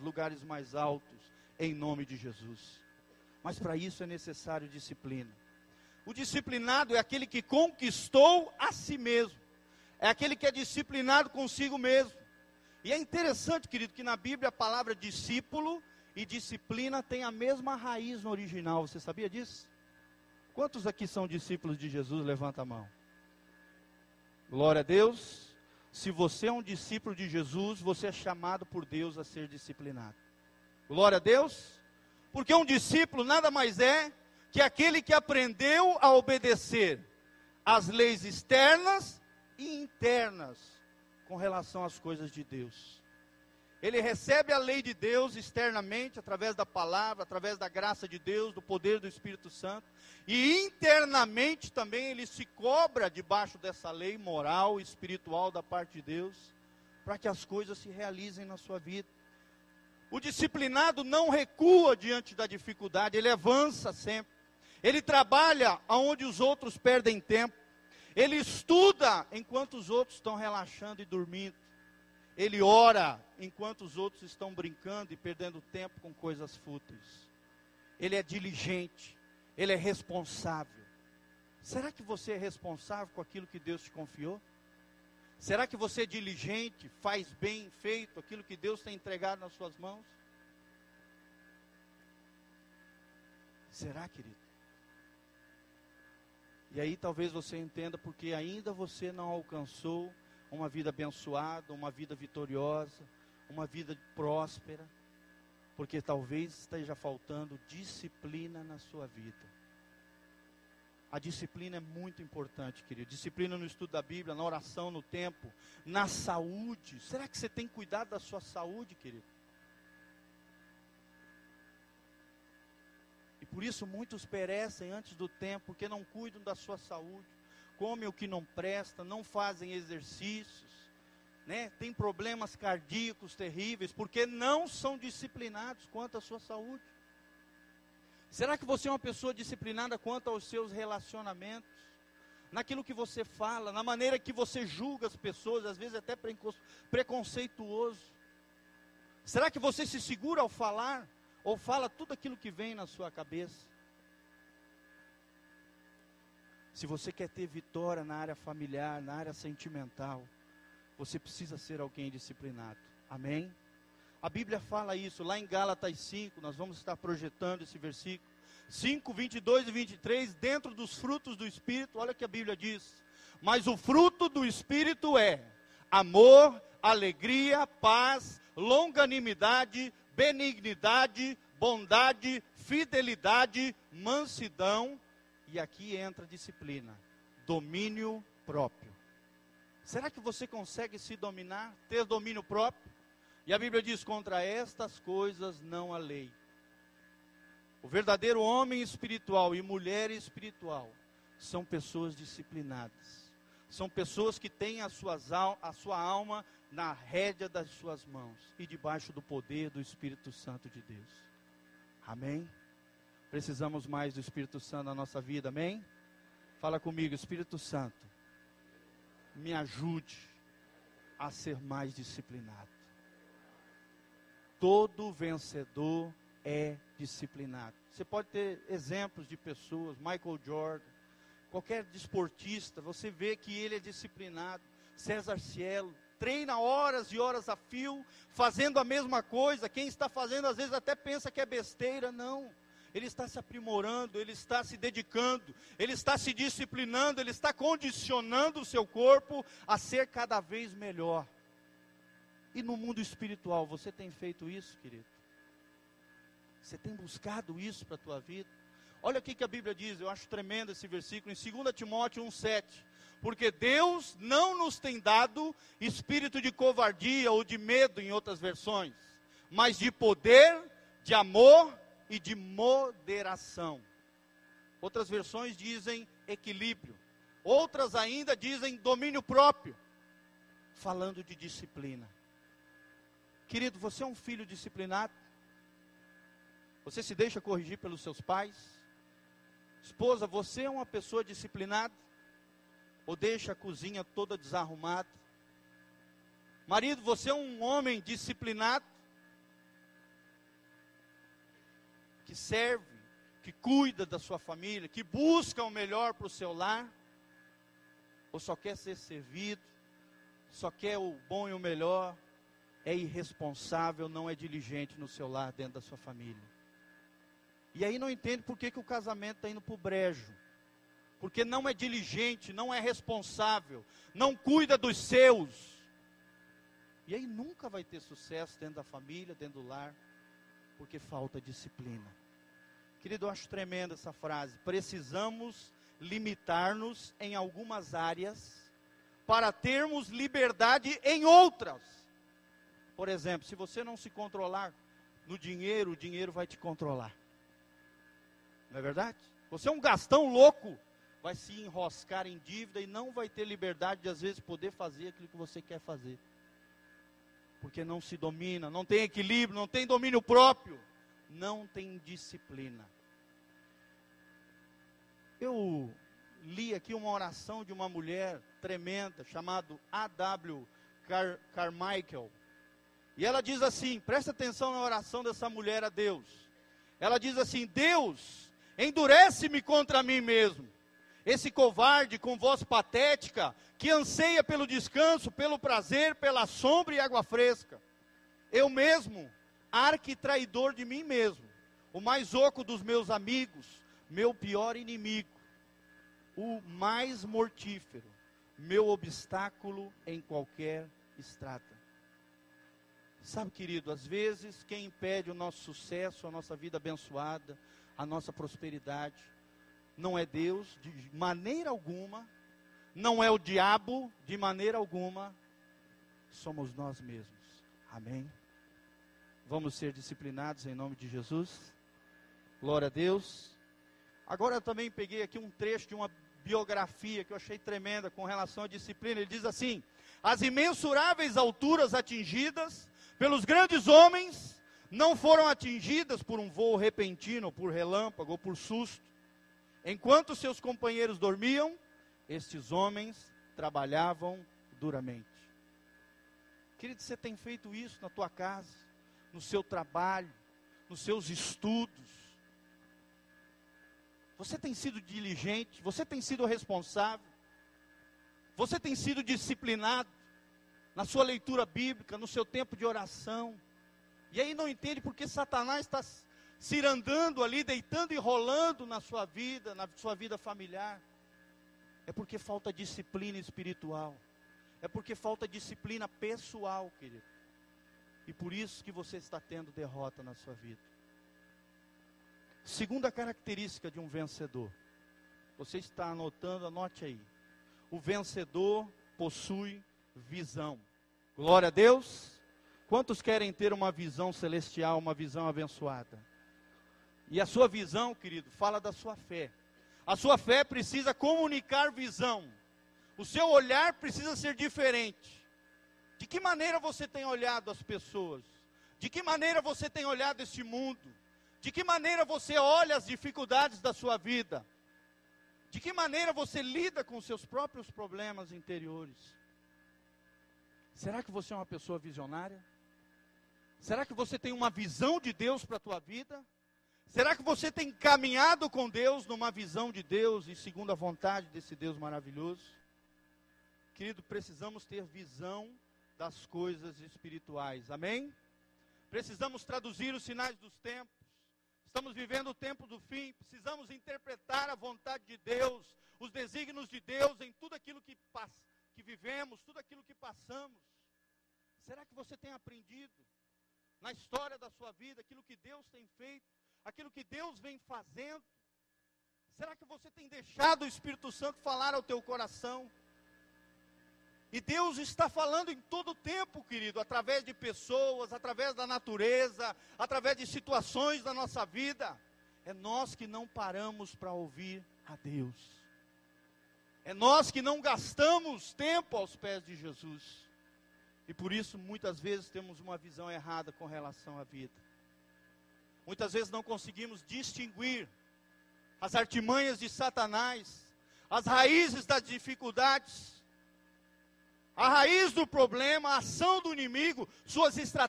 lugares mais altos, em nome de Jesus. Mas para isso é necessário disciplina. O disciplinado é aquele que conquistou a si mesmo, é aquele que é disciplinado consigo mesmo. E é interessante, querido, que na Bíblia a palavra discípulo e disciplina tem a mesma raiz no original. Você sabia disso? Quantos aqui são discípulos de Jesus? Levanta a mão. Glória a Deus. Se você é um discípulo de Jesus, você é chamado por Deus a ser disciplinado. Glória a Deus. Porque um discípulo nada mais é que aquele que aprendeu a obedecer às leis externas e internas com relação às coisas de Deus. Ele recebe a lei de Deus externamente, através da palavra, através da graça de Deus, do poder do Espírito Santo, e internamente também ele se cobra debaixo dessa lei moral, espiritual da parte de Deus, para que as coisas se realizem na sua vida. O disciplinado não recua diante da dificuldade, ele avança sempre. Ele trabalha onde os outros perdem tempo. Ele estuda enquanto os outros estão relaxando e dormindo. Ele ora enquanto os outros estão brincando e perdendo tempo com coisas fúteis. Ele é diligente, ele é responsável. Será que você é responsável com aquilo que Deus te confiou? Será que você é diligente, faz bem feito aquilo que Deus tem entregado nas suas mãos? Será, querido? E aí talvez você entenda porque ainda você não alcançou uma vida abençoada, uma vida vitoriosa, uma vida próspera, porque talvez esteja faltando disciplina na sua vida. A disciplina é muito importante, querido. Disciplina no estudo da Bíblia, na oração, no tempo, na saúde. Será que você tem cuidado da sua saúde, querido? E por isso muitos perecem antes do tempo, porque não cuidam da sua saúde comem o que não presta, não fazem exercícios, né? tem problemas cardíacos terríveis, porque não são disciplinados quanto à sua saúde. Será que você é uma pessoa disciplinada quanto aos seus relacionamentos? Naquilo que você fala, na maneira que você julga as pessoas, às vezes até preconceituoso. Será que você se segura ao falar? Ou fala tudo aquilo que vem na sua cabeça? Se você quer ter vitória na área familiar, na área sentimental, você precisa ser alguém disciplinado. Amém? A Bíblia fala isso lá em Gálatas 5, nós vamos estar projetando esse versículo. 5, 22 e 23, dentro dos frutos do Espírito, olha o que a Bíblia diz. Mas o fruto do Espírito é amor, alegria, paz, longanimidade, benignidade, bondade, fidelidade, mansidão e aqui entra disciplina, domínio próprio. Será que você consegue se dominar, ter domínio próprio? E a Bíblia diz: contra estas coisas não há lei. O verdadeiro homem espiritual e mulher espiritual são pessoas disciplinadas. São pessoas que têm a, suas, a sua alma na rédea das suas mãos e debaixo do poder do Espírito Santo de Deus. Amém? Precisamos mais do Espírito Santo na nossa vida, amém? Fala comigo, Espírito Santo, me ajude a ser mais disciplinado. Todo vencedor é disciplinado. Você pode ter exemplos de pessoas, Michael Jordan, qualquer desportista, você vê que ele é disciplinado. César Cielo, treina horas e horas a fio, fazendo a mesma coisa. Quem está fazendo às vezes até pensa que é besteira, não ele está se aprimorando, ele está se dedicando, ele está se disciplinando, ele está condicionando o seu corpo a ser cada vez melhor. E no mundo espiritual, você tem feito isso, querido? Você tem buscado isso para a tua vida? Olha o que a Bíblia diz, eu acho tremendo esse versículo, em 2 Timóteo 1,7. Porque Deus não nos tem dado espírito de covardia ou de medo, em outras versões, mas de poder, de amor e de moderação. Outras versões dizem equilíbrio. Outras ainda dizem domínio próprio. Falando de disciplina. Querido, você é um filho disciplinado? Você se deixa corrigir pelos seus pais? Esposa, você é uma pessoa disciplinada? Ou deixa a cozinha toda desarrumada? Marido, você é um homem disciplinado? Que serve, que cuida da sua família, que busca o melhor para o seu lar? Ou só quer ser servido, só quer o bom e o melhor? É irresponsável, não é diligente no seu lar, dentro da sua família. E aí não entende por que, que o casamento está indo para o brejo. Porque não é diligente, não é responsável, não cuida dos seus. E aí nunca vai ter sucesso dentro da família, dentro do lar, porque falta disciplina. Querido, eu acho tremenda essa frase. Precisamos limitar-nos em algumas áreas para termos liberdade em outras. Por exemplo, se você não se controlar no dinheiro, o dinheiro vai te controlar. Não é verdade? Você é um gastão louco, vai se enroscar em dívida e não vai ter liberdade de às vezes poder fazer aquilo que você quer fazer. Porque não se domina, não tem equilíbrio, não tem domínio próprio, não tem disciplina. Eu li aqui uma oração de uma mulher tremenda, chamada A.W. Car Carmichael. E ela diz assim: presta atenção na oração dessa mulher a Deus. Ela diz assim: Deus, endurece-me contra mim mesmo. Esse covarde com voz patética, que anseia pelo descanso, pelo prazer, pela sombra e água fresca. Eu mesmo, arquitraidor de mim mesmo, o mais oco dos meus amigos, meu pior inimigo, o mais mortífero, meu obstáculo em qualquer estrada. Sabe, querido, às vezes quem impede o nosso sucesso, a nossa vida abençoada, a nossa prosperidade. Não é Deus de maneira alguma, não é o diabo de maneira alguma, somos nós mesmos. Amém? Vamos ser disciplinados em nome de Jesus. Glória a Deus. Agora eu também peguei aqui um trecho de uma biografia que eu achei tremenda com relação à disciplina. Ele diz assim: As imensuráveis alturas atingidas pelos grandes homens não foram atingidas por um voo repentino, por relâmpago ou por susto. Enquanto seus companheiros dormiam, estes homens trabalhavam duramente. Querido, você tem feito isso na tua casa, no seu trabalho, nos seus estudos. Você tem sido diligente, você tem sido responsável, você tem sido disciplinado na sua leitura bíblica, no seu tempo de oração e aí não entende porque Satanás está cirandando ali, deitando e rolando na sua vida, na sua vida familiar. É porque falta disciplina espiritual. É porque falta disciplina pessoal, querido. E por isso que você está tendo derrota na sua vida. Segunda característica de um vencedor. Você está anotando, anote aí. O vencedor possui visão. Glória a Deus. Quantos querem ter uma visão celestial, uma visão abençoada? E a sua visão, querido, fala da sua fé. A sua fé precisa comunicar visão. O seu olhar precisa ser diferente. De que maneira você tem olhado as pessoas? De que maneira você tem olhado este mundo? De que maneira você olha as dificuldades da sua vida? De que maneira você lida com seus próprios problemas interiores? Será que você é uma pessoa visionária? Será que você tem uma visão de Deus para a tua vida? Será que você tem caminhado com Deus numa visão de Deus e segundo a vontade desse Deus maravilhoso? Querido, precisamos ter visão das coisas espirituais. Amém? Precisamos traduzir os sinais dos tempos. Estamos vivendo o tempo do fim, precisamos interpretar a vontade de Deus, os desígnios de Deus em tudo aquilo que, que vivemos, tudo aquilo que passamos. Será que você tem aprendido? na história da sua vida, aquilo que Deus tem feito, aquilo que Deus vem fazendo? Será que você tem deixado o Espírito Santo falar ao teu coração? E Deus está falando em todo o tempo, querido, através de pessoas, através da natureza, através de situações da nossa vida. É nós que não paramos para ouvir a Deus. É nós que não gastamos tempo aos pés de Jesus. E por isso, muitas vezes, temos uma visão errada com relação à vida. Muitas vezes não conseguimos distinguir as artimanhas de Satanás, as raízes das dificuldades, a raiz do problema, a ação do inimigo, suas estratégias